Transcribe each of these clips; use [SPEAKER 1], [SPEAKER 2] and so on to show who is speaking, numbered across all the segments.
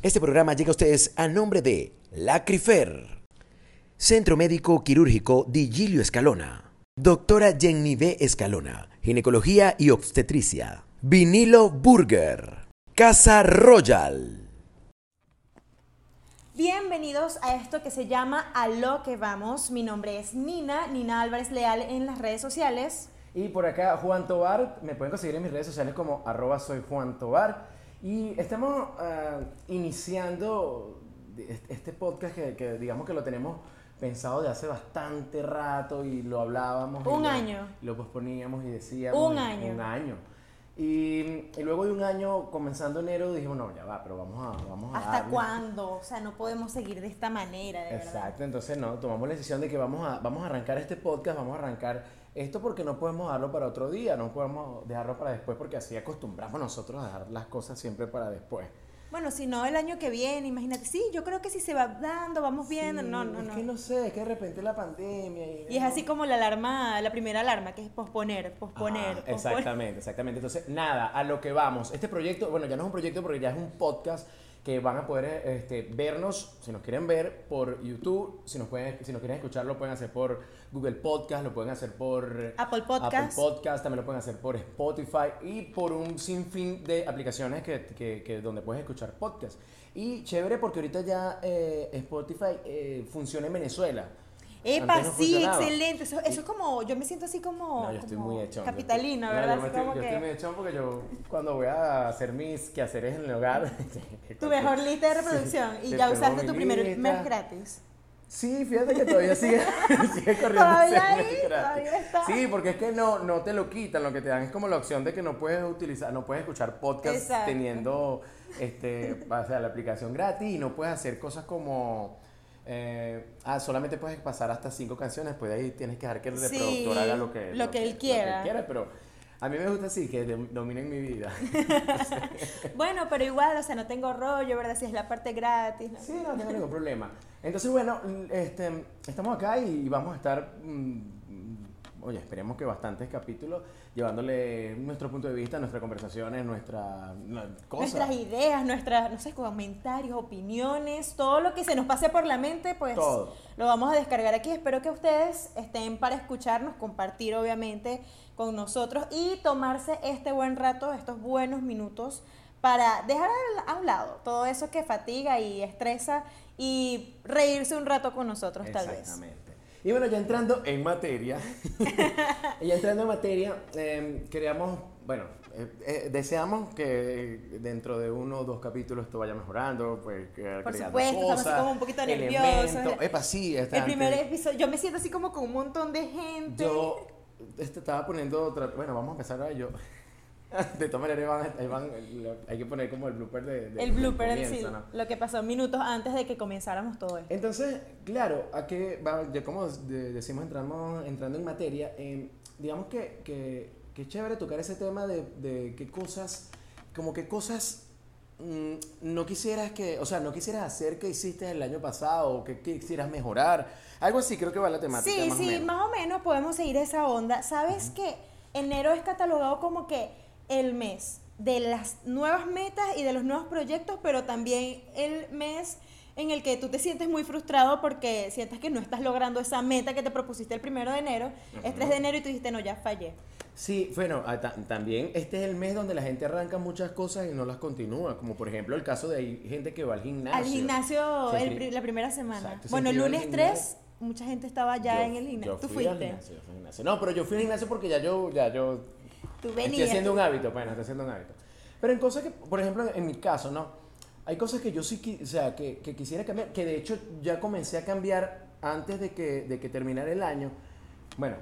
[SPEAKER 1] Este programa llega a ustedes a nombre de Lacrifer, Centro Médico Quirúrgico Digilio Escalona, Doctora Jenny B. Escalona, Ginecología y Obstetricia, Vinilo Burger, Casa Royal.
[SPEAKER 2] Bienvenidos a esto que se llama A lo que vamos. Mi nombre es Nina, Nina Álvarez Leal en las redes sociales.
[SPEAKER 3] Y por acá Juan Tobar, me pueden conseguir en mis redes sociales como arroba soy Juan Tobar. Y estamos ah, iniciando este podcast que, que digamos que lo tenemos pensado de hace bastante rato y lo hablábamos.
[SPEAKER 2] Un
[SPEAKER 3] lo-
[SPEAKER 2] año.
[SPEAKER 3] y Lo posponíamos y decíamos.
[SPEAKER 2] Un año.
[SPEAKER 3] Un año. Y, y luego de un año, comenzando enero, dijimos, no, ya va, pero vamos a... Vamos a
[SPEAKER 2] ¿Hasta
[SPEAKER 3] darle".
[SPEAKER 2] cuándo? O sea, no podemos seguir de esta manera, de verdad.
[SPEAKER 3] Exacto, entonces no, tomamos la decisión de que vamos a, vamos a arrancar este podcast, vamos a arrancar esto porque no podemos dejarlo para otro día, no podemos dejarlo para después porque así acostumbramos nosotros a dejar las cosas siempre para después.
[SPEAKER 2] Bueno, si no el año que viene, imagínate. Sí, yo creo que si se va dando, vamos viendo.
[SPEAKER 3] Sí,
[SPEAKER 2] no, no,
[SPEAKER 3] es
[SPEAKER 2] no.
[SPEAKER 3] que no sé, es que de repente la pandemia y...
[SPEAKER 2] Y es así como la alarma, la primera alarma, que es posponer, posponer. Posponer.
[SPEAKER 3] exactamente, exactamente. Entonces, nada, a lo que vamos. Este proyecto, bueno, ya no es un proyecto porque ya es un podcast que van a poder este, vernos, si nos quieren ver, por YouTube, si nos, pueden, si nos quieren escuchar, lo pueden hacer por Google Podcast, lo pueden hacer por
[SPEAKER 2] Apple Podcast.
[SPEAKER 3] Apple Podcast, también lo pueden hacer por Spotify y por un sinfín de aplicaciones que, que- que donde puedes escuchar podcast. Y chévere porque ahorita ya eh, Spotify eh, funciona en Venezuela.
[SPEAKER 2] Epa,
[SPEAKER 3] no
[SPEAKER 2] sí,
[SPEAKER 3] funcionaba.
[SPEAKER 2] excelente. Eso, eso es como, yo me siento así como,
[SPEAKER 3] No, yo estoy
[SPEAKER 2] como
[SPEAKER 3] muy echón.
[SPEAKER 2] capitalina,
[SPEAKER 3] yo estoy-
[SPEAKER 2] ¿verdad?
[SPEAKER 3] No, yo, estoy,
[SPEAKER 2] como
[SPEAKER 3] yo
[SPEAKER 2] que
[SPEAKER 3] estoy muy echón porque yo cuando voy a hacer mis quehaceres en el hogar...
[SPEAKER 2] tu mejor lista de reproducción y ya usaste tu primer mes gratis.
[SPEAKER 3] Sí, fíjate que todavía sigue, sigue corriendo.
[SPEAKER 2] Todavía ahí, todavía está.
[SPEAKER 3] Sí, porque es que no, no te lo quitan, lo que te dan es como la opción de que no puedes utilizar, no puedes escuchar podcast
[SPEAKER 2] Exacto.
[SPEAKER 3] teniendo este, o sea, la aplicación gratis y no puedes hacer cosas como eh, ah, solamente puedes pasar hasta cinco canciones, pues ahí tienes que dejar que el
[SPEAKER 2] Sí,
[SPEAKER 3] reproductor haga lo que,
[SPEAKER 2] lo que él quiera.
[SPEAKER 3] pero a mí me gusta así, que dominen mi vida.
[SPEAKER 2] Bueno, pero igual, o sea, no tengo rollo, ¿verdad? Si es la parte gratis. ¿no?
[SPEAKER 3] Sí, no tengo ningún problema. Entonces, bueno, este, estamos acá y vamos a estar, mm, mm, oye, esperemos que bastantes capítulos, llevándole nuestro punto de vista, nuestras conversaciones, nuestra cosas.
[SPEAKER 2] Nuestras ideas, nuestras, no sé, comentarios, opiniones, todo lo que se nos pase por la mente, pues
[SPEAKER 3] Todo.
[SPEAKER 2] lo vamos a descargar aquí. Espero que ustedes estén para escucharnos, compartir obviamente con nosotros y tomarse este buen rato, estos buenos minutos para dejar a un lado todo eso que fatiga y estresa y reírse un rato con nosotros tal vez.
[SPEAKER 3] Exactamente. Y bueno, ya entrando en materia, ya entrando en materia, eh, queríamos, bueno, eh, eh, deseamos que dentro de uno o dos capítulos esto vaya mejorando, pues que
[SPEAKER 2] Por supuesto, estamos así como un poquito nerviosos.
[SPEAKER 3] Epa, sí,
[SPEAKER 2] El primer episodio, yo me siento así como con un montón de gente.
[SPEAKER 3] Yo este, estaba poniendo otra. Bueno, vamos a empezar ahora yo. De todas maneras, hay que poner como el blooper de. de-
[SPEAKER 2] el blooper,
[SPEAKER 3] comienzo,
[SPEAKER 2] sí,
[SPEAKER 3] ¿no?
[SPEAKER 2] lo que pasó minutos antes de que comenzáramos todo esto.
[SPEAKER 3] Entonces, claro, a que, ya como de- decimos, entramos, entrando en materia, eh, digamos que, que, que es chévere tocar ese tema de, de qué cosas, como qué cosas mm, no quisieras que, o sea, no quisieras hacer que hiciste el año pasado o que, quisieras mejorar. Algo así creo que va la temática.
[SPEAKER 2] Sí,
[SPEAKER 3] más o
[SPEAKER 2] sí,
[SPEAKER 3] menos.
[SPEAKER 2] más o menos podemos seguir esa onda. ¿Sabes que enero es catalogado como que el mes de las nuevas metas y de los nuevos proyectos, pero también el mes en el que tú te sientes muy frustrado porque sientes que no estás logrando esa meta que te propusiste el primero de enero, es 3 de enero y tú dijiste, no, ya fallé.
[SPEAKER 3] Sí, bueno, ah, ta- también este es el mes donde la gente arranca muchas cosas y no las continúa, como por ejemplo el caso de hay gente que va al gimnasio.
[SPEAKER 2] Al gimnasio el pri- la primera semana.
[SPEAKER 3] Exacto,
[SPEAKER 2] bueno, el
[SPEAKER 3] al
[SPEAKER 2] lunes 3,
[SPEAKER 3] gimnasio.
[SPEAKER 2] mucha gente estaba ya
[SPEAKER 3] Yo-
[SPEAKER 2] en el gimnasio.
[SPEAKER 3] yo
[SPEAKER 2] Tú
[SPEAKER 3] fui al
[SPEAKER 2] fuiste.
[SPEAKER 3] gimnasio, yo fui al gimnasio. No, pero yo fui al gimnasio porque ya yo, ya yo
[SPEAKER 2] Tú
[SPEAKER 3] estoy
[SPEAKER 2] venías.
[SPEAKER 3] haciendo un hábito, bueno, estoy haciendo un hábito. Pero en cosas que, por ejemplo, en mi caso, ¿no? Hay cosas que yo sí, o sea, que, que quisiera cambiar, que de hecho ya comencé a cambiar antes de que, de que terminara el año. Bueno,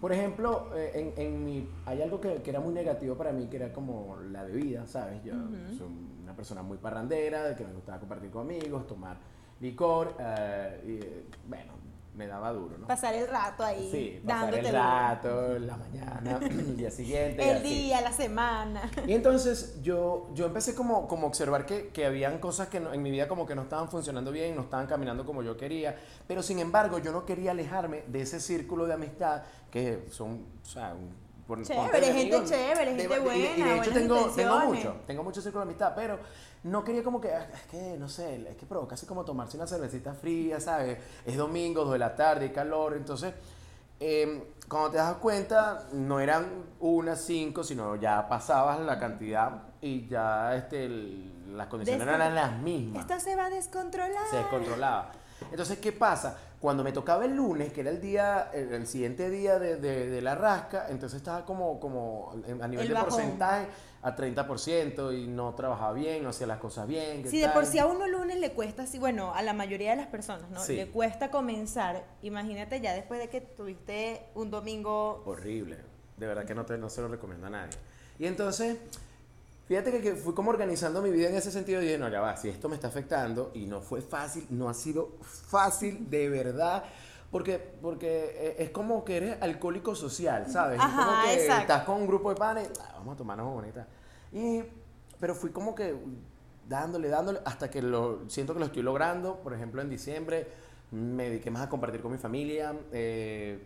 [SPEAKER 3] por ejemplo, eh, en, en mi, hay algo que, que era muy negativo para mí, que era como la bebida, ¿sabes? Yo soy una persona muy parrandera, de que me gustaba compartir con amigos, tomar licor, eh, y, eh, bueno, me daba duro, ¿no?
[SPEAKER 2] Pasar el rato ahí,
[SPEAKER 3] Sí, pasar
[SPEAKER 2] dándote
[SPEAKER 3] el rato, la mañana, el día siguiente.
[SPEAKER 2] el
[SPEAKER 3] así.
[SPEAKER 2] día, la semana.
[SPEAKER 3] Y entonces yo, yo empecé como, como observar que, que habían cosas que no- en mi vida como que no estaban funcionando bien, no estaban caminando como yo quería, pero sin embargo yo no quería alejarme de ese círculo de amistad que son, o sea, un- por-
[SPEAKER 2] Chévere, gente
[SPEAKER 3] amigos,
[SPEAKER 2] chévere,
[SPEAKER 3] de-
[SPEAKER 2] gente
[SPEAKER 3] y- Y,
[SPEAKER 2] buena,
[SPEAKER 3] de hecho tengo, tengo mucho, tengo mucho círculo de amistad, pero no quería como que, "Ah, es que, no sé, es que provoca así como tomarse una cervecita fría, ¿sabes? Es domingo, dos de la tarde, hay calor, entonces... Eh, cuando te das cuenta, no eran una, cinco, sino ya pasabas la cantidad y ya este, el- las condiciones
[SPEAKER 2] Descon-
[SPEAKER 3] eran las mismas.
[SPEAKER 2] Esto se va a descontrolar.
[SPEAKER 3] Se descontrolaba. Entonces, ¿qué pasa? Cuando me tocaba el lunes, que era el día, el, el siguiente día de, de- de la rasca, entonces estaba como, como a nivel
[SPEAKER 2] El
[SPEAKER 3] de
[SPEAKER 2] bajón.
[SPEAKER 3] porcentaje a 30% y no trabajaba bien, no hacía las cosas bien. ¿qué
[SPEAKER 2] Si de por sí a uno lunes le cuesta, así, bueno, a la mayoría de las personas, ¿no?
[SPEAKER 3] Sí.
[SPEAKER 2] Le cuesta comenzar. Imagínate ya después de que tuviste un domingo.
[SPEAKER 3] Horrible. De verdad que no, te, no se lo recomiendo a nadie. Y entonces, fíjate que, que fui como organizando mi vida en ese sentido y dije, no, ya va, si esto me está afectando y no fue fácil, no ha sido fácil de verdad. Porque, porque eh, es como que eres alcohólico social, ¿sabes? Es como que
[SPEAKER 2] exacto.
[SPEAKER 3] estás con un grupo de panes, "Ah, vamos a tomarnos bonita. Y, pero fui como que dándole, dándole, hasta que lo siento que lo estoy logrando. Por ejemplo, en diciembre me dediqué más a compartir con mi familia. eh,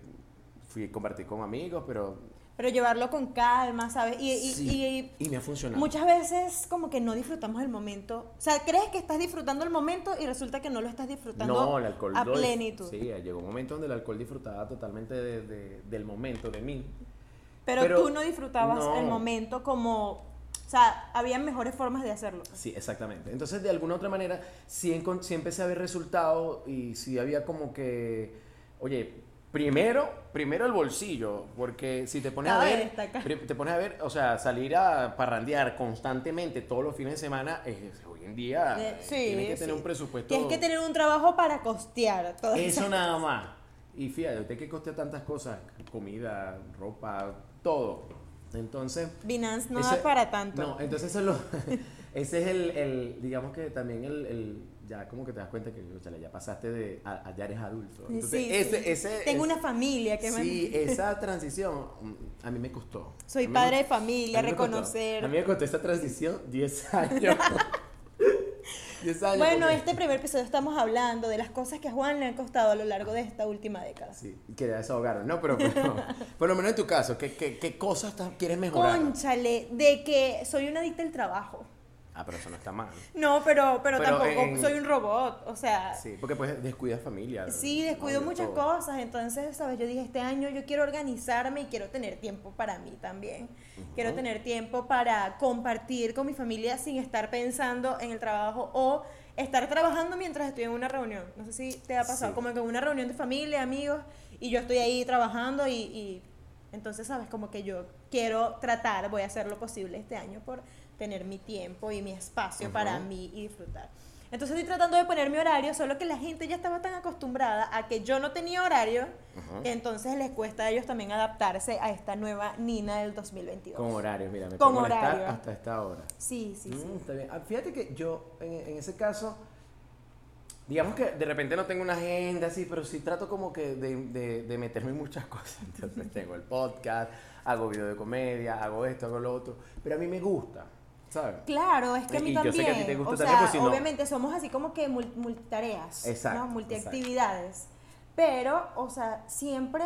[SPEAKER 3] fui a compartir con amigos, pero
[SPEAKER 2] Pero llevarlo con calma, ¿sabes? Y, y-
[SPEAKER 3] sí,
[SPEAKER 2] y
[SPEAKER 3] y me ha funcionado.
[SPEAKER 2] muchas veces como que no disfrutamos el momento. O sea, crees que estás disfrutando el momento y resulta que no lo estás disfrutando
[SPEAKER 3] no, el alcohol
[SPEAKER 2] a plenitud.
[SPEAKER 3] Sí, llegó un momento donde el alcohol disfrutaba totalmente de- de- del momento, de mí.
[SPEAKER 2] Pero,
[SPEAKER 3] Pero
[SPEAKER 2] tú no disfrutabas
[SPEAKER 3] no.
[SPEAKER 2] el momento como... O sea, había mejores formas de hacerlo.
[SPEAKER 3] Sí, exactamente. Entonces, de alguna otra manera, sí, sí empecé a ver resultados y sí había como que, oye, primero, primero el bolsillo, porque si te pones a ver, te pones a ver, o sea, salir a parrandear constantemente todos los fines de semana, es, hoy en día
[SPEAKER 2] Eh, sí,
[SPEAKER 3] tienes que tener
[SPEAKER 2] sí.
[SPEAKER 3] un presupuesto.
[SPEAKER 2] Tienes que tener un trabajo para costear todo
[SPEAKER 3] Eso nada más. Y fíjate, usted que coste tantas cosas, comida, ropa, todo. Entonces,
[SPEAKER 2] Binance no
[SPEAKER 3] ese-
[SPEAKER 2] da para tanto.
[SPEAKER 3] No, entonces eso es lo, ese es el, el, digamos que también el, el- ya como que te das cuenta que chale, ya pasaste de, a, a ya eres adulto. Entonces,
[SPEAKER 2] Sí,
[SPEAKER 3] ese,
[SPEAKER 2] sí.
[SPEAKER 3] ese,
[SPEAKER 2] Tengo
[SPEAKER 3] ese-
[SPEAKER 2] una familia que me-
[SPEAKER 3] Sí, esa transición mm, a mí me costó.
[SPEAKER 2] Soy padre
[SPEAKER 3] me-
[SPEAKER 2] de familia,
[SPEAKER 3] a costó.
[SPEAKER 2] reconocer.
[SPEAKER 3] A mí me costó esa transición 10 años. 10 años.
[SPEAKER 2] Bueno,
[SPEAKER 3] porque-
[SPEAKER 2] este primer episodio estamos hablando de las cosas que a Juan le han costado a lo largo de esta última década.
[SPEAKER 3] Sí, que desahogaron. No, pero, pero por lo menos en tu caso, ¿qué, qué, qué cosas quieres mejorar?
[SPEAKER 2] Conchale, de que soy una adicta al trabajo.
[SPEAKER 3] Ah, pero eso no está mal.
[SPEAKER 2] No, pero, pero,
[SPEAKER 3] Pero
[SPEAKER 2] tampoco
[SPEAKER 3] en-
[SPEAKER 2] soy un robot. O sea,
[SPEAKER 3] Sí, porque pues descuidas familia.
[SPEAKER 2] Sí, descuido muchas
[SPEAKER 3] todo.
[SPEAKER 2] cosas, entonces, ¿sabes? Yo dije, este año yo quiero organizarme y quiero tener tiempo para mí también. Quiero tener tiempo para compartir con mi familia sin estar pensando en el trabajo o estar trabajando mientras estoy en una reunión. No sé si te ha pasado,
[SPEAKER 3] Sí.
[SPEAKER 2] como que en una reunión de familia, amigos, y yo estoy ahí trabajando y, y entonces, ¿sabes? Como que yo quiero tratar, voy a hacer lo posible este año por tener mi tiempo y mi espacio para
[SPEAKER 3] Ujú.
[SPEAKER 2] mí y disfrutar. Entonces estoy tratando de poner mi horario, solo que la gente ya estaba tan acostumbrada a que yo no tenía horario,
[SPEAKER 3] Ujú.
[SPEAKER 2] que entonces les cuesta a ellos también adaptarse a esta nueva Nina del 2022.
[SPEAKER 3] Con horario, mira, me
[SPEAKER 2] Con horario.
[SPEAKER 3] hasta esta hora.
[SPEAKER 2] Sí, sí, sí.
[SPEAKER 3] Mm, está bien. Ah, Fíjate que yo, en, en ese caso, digamos que de repente no tengo una agenda así, pero sí trato como que de, de- de meterme en muchas cosas. Entonces tengo el podcast, hago video de comedia, hago esto, hago lo otro, pero a mí me gusta, ¿sabes?
[SPEAKER 2] Claro, es que a mí
[SPEAKER 3] Y yo sé
[SPEAKER 2] también.
[SPEAKER 3] que a ti te gusta
[SPEAKER 2] o
[SPEAKER 3] también,
[SPEAKER 2] sea,
[SPEAKER 3] pues, si no-
[SPEAKER 2] obviamente somos así como que mul- multitareas,
[SPEAKER 3] Exacto,
[SPEAKER 2] ¿no? multiactividades. Pero, o sea, siempre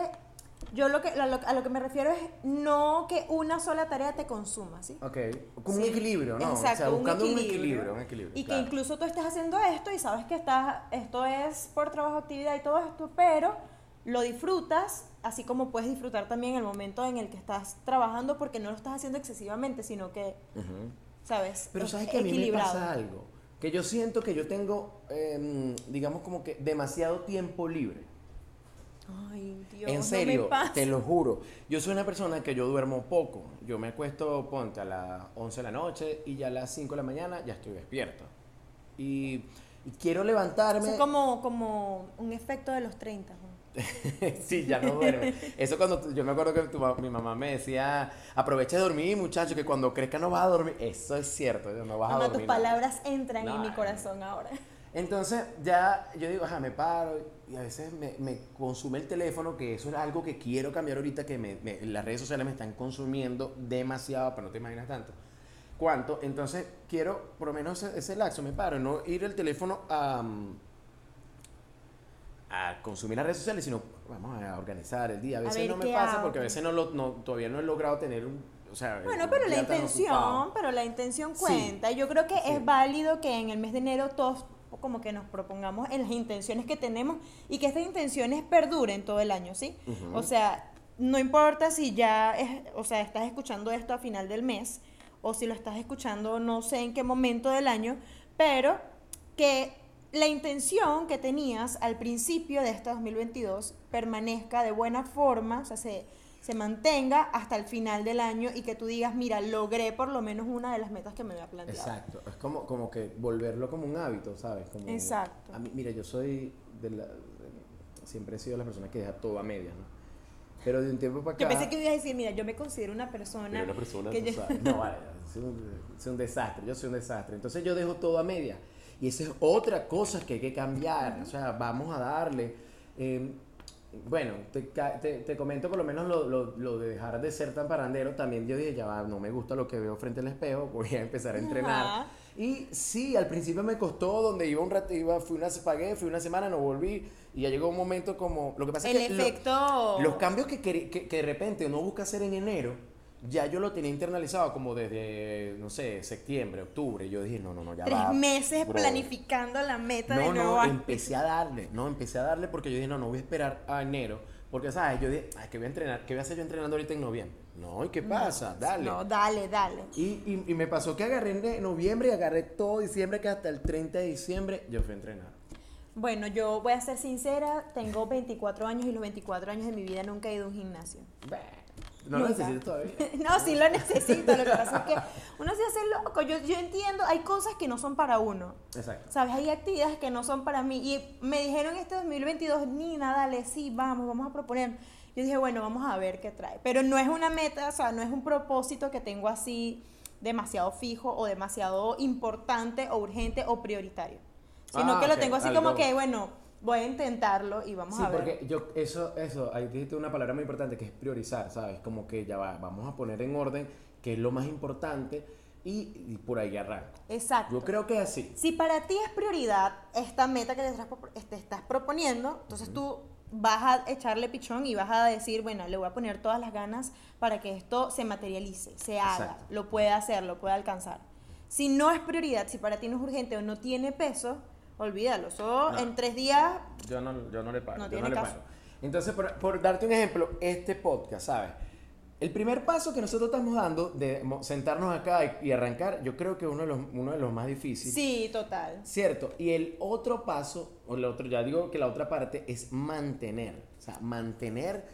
[SPEAKER 2] yo lo que a lo, a lo que me refiero es no que una sola tarea te consuma, ¿sí?
[SPEAKER 3] Ok, como un
[SPEAKER 2] Sí,
[SPEAKER 3] equilibrio, ¿no?
[SPEAKER 2] Exacto,
[SPEAKER 3] o sea, buscando un equilibrio, un equilibrio.
[SPEAKER 2] Y
[SPEAKER 3] claro.
[SPEAKER 2] que incluso tú estés haciendo esto y sabes que estás, esto es por trabajo, actividad y todo esto, pero lo disfrutas, así como puedes disfrutar también el momento en el que estás trabajando porque no lo estás haciendo excesivamente, sino que,
[SPEAKER 3] Ujú.
[SPEAKER 2] ¿sabes?
[SPEAKER 3] Pero
[SPEAKER 2] Es
[SPEAKER 3] sabes que a mí me pasa algo, que yo siento que yo tengo, em, digamos como que demasiado tiempo libre.
[SPEAKER 2] Ay, Dios,
[SPEAKER 3] en
[SPEAKER 2] no
[SPEAKER 3] serio,
[SPEAKER 2] me pasa.
[SPEAKER 3] te lo juro. Yo soy una persona que yo duermo poco. Yo me acuesto, ponte, a las 11 de la noche y ya a las 5 de la mañana ya estoy despierto. Y, quiero levantarme.
[SPEAKER 2] Es como, como un efecto de los 30. ¿no?
[SPEAKER 3] sí, ya no duerme. Eso cuando yo me acuerdo que tu mi mamá me decía, aprovecha de dormir, muchacho, que cuando crezca no vas a dormir. Eso es cierto, no vas a dormir.
[SPEAKER 2] tus
[SPEAKER 3] nada".
[SPEAKER 2] palabras entran
[SPEAKER 3] No,
[SPEAKER 2] en mi
[SPEAKER 3] no.
[SPEAKER 2] corazón ahora.
[SPEAKER 3] Entonces ya yo digo, ajá, me paro y a veces me, me consume el teléfono, que eso es algo que quiero cambiar ahorita, que me, me- las redes sociales me están consumiendo demasiado, pero no te imaginas tanto. ¿Cuánto? Entonces quiero, por lo menos ese, ese laxo, me paro, no ir el teléfono a, mm, a consumir las redes sociales, sino vamos a organizar el día. A veces no me pasa
[SPEAKER 2] hago.
[SPEAKER 3] porque a veces no lo, no, todavía no he logrado tener un... O sea,
[SPEAKER 2] Bueno, pero la intención,
[SPEAKER 3] ocupado.
[SPEAKER 2] pero la intención
[SPEAKER 3] Sí.
[SPEAKER 2] cuenta. Yo creo que
[SPEAKER 3] Sí.
[SPEAKER 2] es válido que en el mes de enero todos como que nos propongamos en las intenciones que tenemos y que estas intenciones perduren todo el año, ¿sí? O sea, no importa si ya es, o sea, estás escuchando esto a final del mes o si lo estás escuchando no sé en qué momento del año, pero que la intención que tenías al principio de este 2022 permanezca de buena forma, o sea, se, se mantenga hasta el final del año y que tú digas, mira, logré por lo menos una de las metas que me había planteado.
[SPEAKER 3] Exacto, es como, como que volverlo como un hábito, ¿sabes? Como,
[SPEAKER 2] Exacto.
[SPEAKER 3] A mí, mira, yo soy de la... de- siempre he sido la persona que deja todo a medias, ¿no? Pero de un tiempo para acá...
[SPEAKER 2] Yo pensé que ibas a decir, mira, yo me considero una persona,
[SPEAKER 3] una persona,
[SPEAKER 2] que yo-
[SPEAKER 3] sabes, No, vale, soy un, soy un desastre, yo soy un desastre. Entonces yo dejo todo a media. Y esa es otra cosa que hay que cambiar. O sea, vamos a darle. eh, bueno, te, te- te comento por lo menos lo, lo- lo de dejar de ser tan parandero. También yo dije, ya va, no me gusta lo que veo frente al espejo, voy a empezar a entrenar.
[SPEAKER 2] Ajá.
[SPEAKER 3] Y sí, al principio me costó, donde iba un rato, iba, fui una, pagué, fui una semana, no volví. Y ya llegó un momento como, lo que pasa
[SPEAKER 2] el
[SPEAKER 3] es que... lo-
[SPEAKER 2] efecto...
[SPEAKER 3] los cambios que, que, que de repente uno busca hacer en enero, ya yo lo tenía internalizado como desde, no sé, septiembre, octubre. Yo dije, no, no, no, ya
[SPEAKER 2] Tres
[SPEAKER 3] va,
[SPEAKER 2] meses
[SPEAKER 3] bro.
[SPEAKER 2] planificando la meta de
[SPEAKER 3] No,
[SPEAKER 2] nuevo
[SPEAKER 3] no, empecé a darle, no, empecé a darle porque yo dije, no, no voy a esperar a enero. Porque, ¿sabes? Yo dije, ay, ¿qué voy a entrenar? ¿Qué voy a hacer yo entrenando ahorita en noviembre? No, ¿y qué pasa? Dale.
[SPEAKER 2] No, dale, dale.
[SPEAKER 3] Y, y, y me pasó que agarré en noviembre y agarré todo diciembre, que hasta el 30 de diciembre yo fui a entrenar.
[SPEAKER 2] Bueno, yo voy a ser sincera, tengo 24 años y los 24 años de mi vida nunca he ido a un gimnasio.
[SPEAKER 3] Bah, No lo necesito todavía.
[SPEAKER 2] No, sí lo necesito, lo que pasa es que uno se hace loco, yo, yo entiendo, hay cosas que no son para uno,
[SPEAKER 3] Exacto.
[SPEAKER 2] ¿sabes? Hay actividades que no son para mí y me dijeron este 2022, Nina, dale, sí, vamos, vamos a proponer. Yo dije, bueno, vamos a ver qué trae, pero no es una meta, o sea, no es un propósito que tengo así demasiado fijo o demasiado importante o urgente o prioritario, sino
[SPEAKER 3] Ah,
[SPEAKER 2] que lo tengo así como que, bueno, voy a intentarlo y vamos
[SPEAKER 3] Sí,
[SPEAKER 2] a ver.
[SPEAKER 3] porque yo, eso, eso, ahí dijiste una palabra muy importante que es priorizar, ¿sabes? Como que ya va, vamos a poner en orden qué es lo más importante y, y por ahí arranco.
[SPEAKER 2] Exacto.
[SPEAKER 3] Yo creo que es así.
[SPEAKER 2] Si para ti es prioridad esta meta que te estás, proponiendo, entonces tú vas a echarle pichón y vas a decir, bueno, le voy a poner todas las ganas para que esto se materialice, se haga,
[SPEAKER 3] Exacto.
[SPEAKER 2] lo pueda hacer, lo pueda alcanzar. Si no es prioridad, si para ti no es urgente o no tiene peso, olvídalo. Eso
[SPEAKER 3] No.
[SPEAKER 2] en tres días,
[SPEAKER 3] Yo no, yo no le paro.
[SPEAKER 2] No
[SPEAKER 3] yo
[SPEAKER 2] tiene
[SPEAKER 3] le
[SPEAKER 2] caso.
[SPEAKER 3] paro. Entonces, por, por darte un ejemplo, este podcast, ¿sabes? El primer paso que nosotros estamos dando de sentarnos acá y, y arrancar, yo creo que uno de los, uno de los más difíciles.
[SPEAKER 2] sí, total.
[SPEAKER 3] Cierto. Y el otro paso, o el otro, ya digo que la otra parte es mantener. O sea, mantener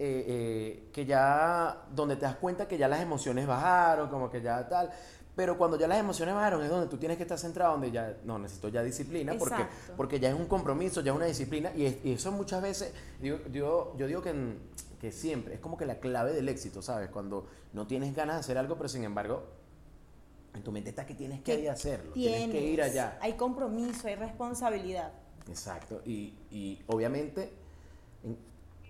[SPEAKER 3] eh, eh, que ya, donde te das cuenta que ya las emociones bajaron, como que ya tal. Pero cuando ya las emociones bajaron es donde tú tienes que estar centrado, donde ya, no, necesito ya disciplina, porque,
[SPEAKER 2] Exacto.
[SPEAKER 3] porque ya es un compromiso, ya es una disciplina. Y, es- y eso muchas veces, digo, yo, yo digo que, en- que siempre, es como que la clave del éxito, ¿sabes? Cuando no tienes ganas de hacer algo, pero sin embargo, en tu mente está que tienes que
[SPEAKER 2] Que
[SPEAKER 3] ir a hacerlo, tienes que ir allá.
[SPEAKER 2] Hay compromiso, hay responsabilidad.
[SPEAKER 3] Exacto. Y, y obviamente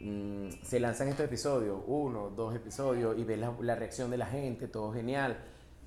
[SPEAKER 3] en- mm, se lanzan estos episodios, uno, dos episodios, y ves la, la reacción de la gente, todo genial.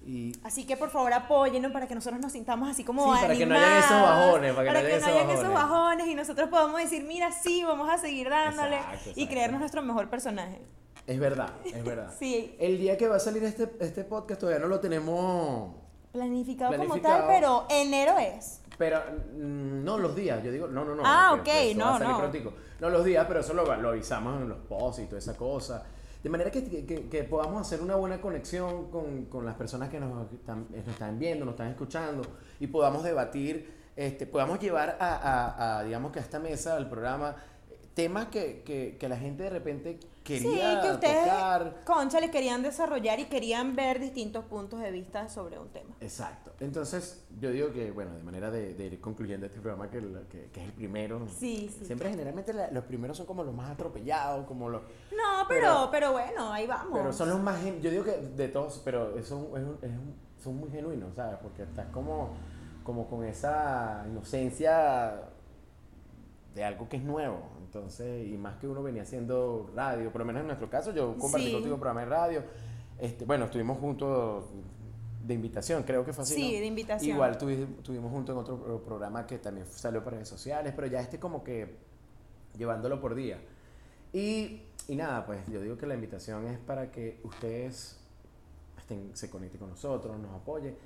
[SPEAKER 3] Y
[SPEAKER 2] Así que por favor apóyennos para que nosotros nos sintamos así como
[SPEAKER 3] Sí, para que no hayan esos bajones, para que no hayan esos
[SPEAKER 2] hayan esos
[SPEAKER 3] bajones.
[SPEAKER 2] bajones y nosotros podamos decir, mira, sí, vamos a seguir dándole
[SPEAKER 3] Exacto,
[SPEAKER 2] y
[SPEAKER 3] exacto.
[SPEAKER 2] creernos nuestro mejor personaje.
[SPEAKER 3] es verdad, es verdad.
[SPEAKER 2] Sí.
[SPEAKER 3] El día que va a salir este, este podcast todavía no lo tenemos,
[SPEAKER 2] Planificado, como
[SPEAKER 3] Planificado.
[SPEAKER 2] tal, pero enero es.
[SPEAKER 3] pero mm, no los días, yo digo, no, no, no.
[SPEAKER 2] Ah,
[SPEAKER 3] que-
[SPEAKER 2] ok,
[SPEAKER 3] que
[SPEAKER 2] no, no.
[SPEAKER 3] No los días, pero eso lo, lo avisamos en los posts y toda esa cosa. De manera que, podamos hacer una buena conexión con, con las personas que nos están, viendo, nos están escuchando y podamos debatir, este, podamos llevar a, a- digamos que a esta mesa, al programa, eh, temas que, que la gente de repente quería
[SPEAKER 2] sí, que ustedes,
[SPEAKER 3] tocar.
[SPEAKER 2] concha, le querían desarrollar y querían ver distintos puntos de vista sobre un tema.
[SPEAKER 3] Exacto. Entonces, yo digo que, bueno, de manera de, de ir concluyendo este programa, que, que- que es el primero.
[SPEAKER 2] Sí, sí.
[SPEAKER 3] Siempre generalmente la- los primeros son como los más atropellados, como los...
[SPEAKER 2] No, pero,
[SPEAKER 3] Pero-
[SPEAKER 2] pero bueno, ahí vamos.
[SPEAKER 3] Pero son los más... Yo digo que de todos, pero son, es un- es un- son muy genuinos, ¿sabes? Porque estás como... como con esa inocencia de algo que es nuevo. Entonces, y más que uno venía haciendo radio, por lo menos en nuestro caso, yo compartí
[SPEAKER 2] Sí.
[SPEAKER 3] contigo un programa de radio. Este, bueno, estuvimos juntos de invitación, creo que fue así.
[SPEAKER 2] Sí,
[SPEAKER 3] ¿no?
[SPEAKER 2] de invitación.
[SPEAKER 3] Igual tuvi- estuvimos juntos en otro pro- programa que también salió por redes sociales, pero ya este como que llevándolo por día. Y, y nada, pues yo digo que la invitación es para que ustedes estén, se conecten con nosotros, nos apoyen.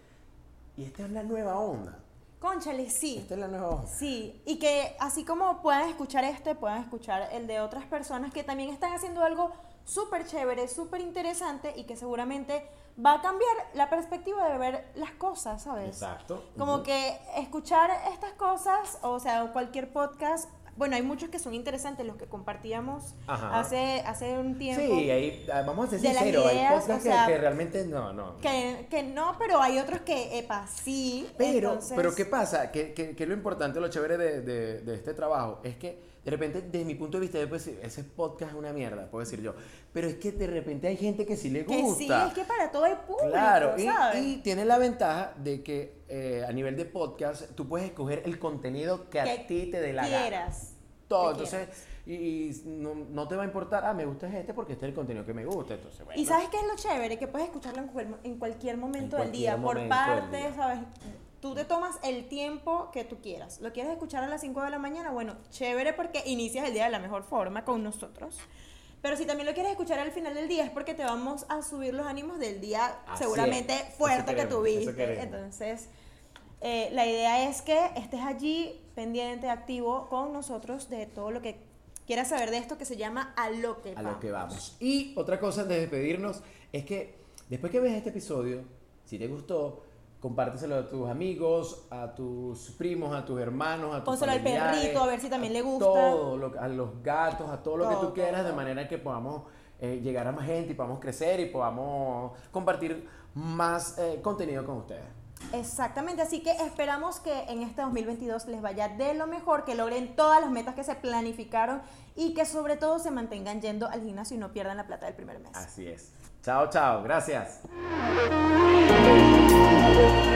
[SPEAKER 3] Y esta es la nueva onda.
[SPEAKER 2] Conchale, sí.
[SPEAKER 3] Esta es la nueva onda.
[SPEAKER 2] Sí, y que así como puedan escuchar este, puedan escuchar el de otras personas que también están haciendo algo súper chévere, súper interesante y que seguramente va a cambiar la perspectiva de ver las cosas, ¿sabes?
[SPEAKER 3] Exacto.
[SPEAKER 2] Como que escuchar estas cosas, o sea, cualquier podcast, bueno, hay muchos que son interesantes, los que compartíamos
[SPEAKER 3] Ajá.
[SPEAKER 2] hace, hace un tiempo.
[SPEAKER 3] Sí, ahí ah, vamos a ser sinceros, hay
[SPEAKER 2] ideas,
[SPEAKER 3] podcasts
[SPEAKER 2] o sea,
[SPEAKER 3] que, que realmente no, no.
[SPEAKER 2] Que, que no, pero hay otros que, epa, sí.
[SPEAKER 3] Pero,
[SPEAKER 2] entonces-
[SPEAKER 3] pero ¿qué pasa? Que, que, que lo importante, lo chévere de, de, de este trabajo es que de repente, desde mi punto de vista, decir, ese podcast es una mierda, puedo decir yo. Pero es que de repente hay gente que sí le
[SPEAKER 2] Que
[SPEAKER 3] gusta.
[SPEAKER 2] sí, es que para todo hay público,
[SPEAKER 3] Claro, y,
[SPEAKER 2] ¿sabes?
[SPEAKER 3] y tiene la ventaja de que eh, a nivel de podcast tú puedes escoger el contenido que, a
[SPEAKER 2] Que
[SPEAKER 3] ti te dé la gana.
[SPEAKER 2] quieras.
[SPEAKER 3] Todo,
[SPEAKER 2] que
[SPEAKER 3] entonces,
[SPEAKER 2] quieras.
[SPEAKER 3] y, no, no te va a importar, ah, me gusta este porque este es el contenido que me gusta, entonces, bueno.
[SPEAKER 2] Y sabes qué es lo chévere, que puedes escucharlo en, cual- en cualquier momento
[SPEAKER 3] En
[SPEAKER 2] del día,
[SPEAKER 3] cualquier
[SPEAKER 2] por
[SPEAKER 3] momento del
[SPEAKER 2] parte,
[SPEAKER 3] día.
[SPEAKER 2] ¿sabes? Tú te tomas el tiempo que tú quieras. ¿Lo quieres escuchar a las 5 de la mañana? Bueno, chévere porque inicias el día de la mejor forma con nosotros. Pero si también lo quieres escuchar al final del día es porque te vamos a subir los ánimos del día
[SPEAKER 3] Así
[SPEAKER 2] seguramente
[SPEAKER 3] es,
[SPEAKER 2] fuerte que
[SPEAKER 3] queremos,
[SPEAKER 2] tuviste. Entonces, eh, la idea es que estés allí pendiente, activo con nosotros de todo lo que quieras saber de esto que se llama A lo que
[SPEAKER 3] a lo que vamos. Y otra cosa antes de despedirnos es que después que ves este episodio, si te gustó, compárteselo a tus amigos, a tus primos, a tus hermanos, a tus
[SPEAKER 2] Pónselo al perrito, a ver si también le gusta.
[SPEAKER 3] Todo, lo- a los gatos, a todo lo que tú quieras,
[SPEAKER 2] todo.
[SPEAKER 3] de manera que podamos eh, llegar a más gente y podamos crecer y podamos compartir más eh, contenido con ustedes.
[SPEAKER 2] Exactamente, así que esperamos que en este 2022 les vaya de lo mejor, que logren todas las metas que se planificaron y que sobre todo se mantengan yendo al gimnasio y no pierdan la plata del primer mes.
[SPEAKER 3] Así es. Chao, chao. Gracias. Thank you.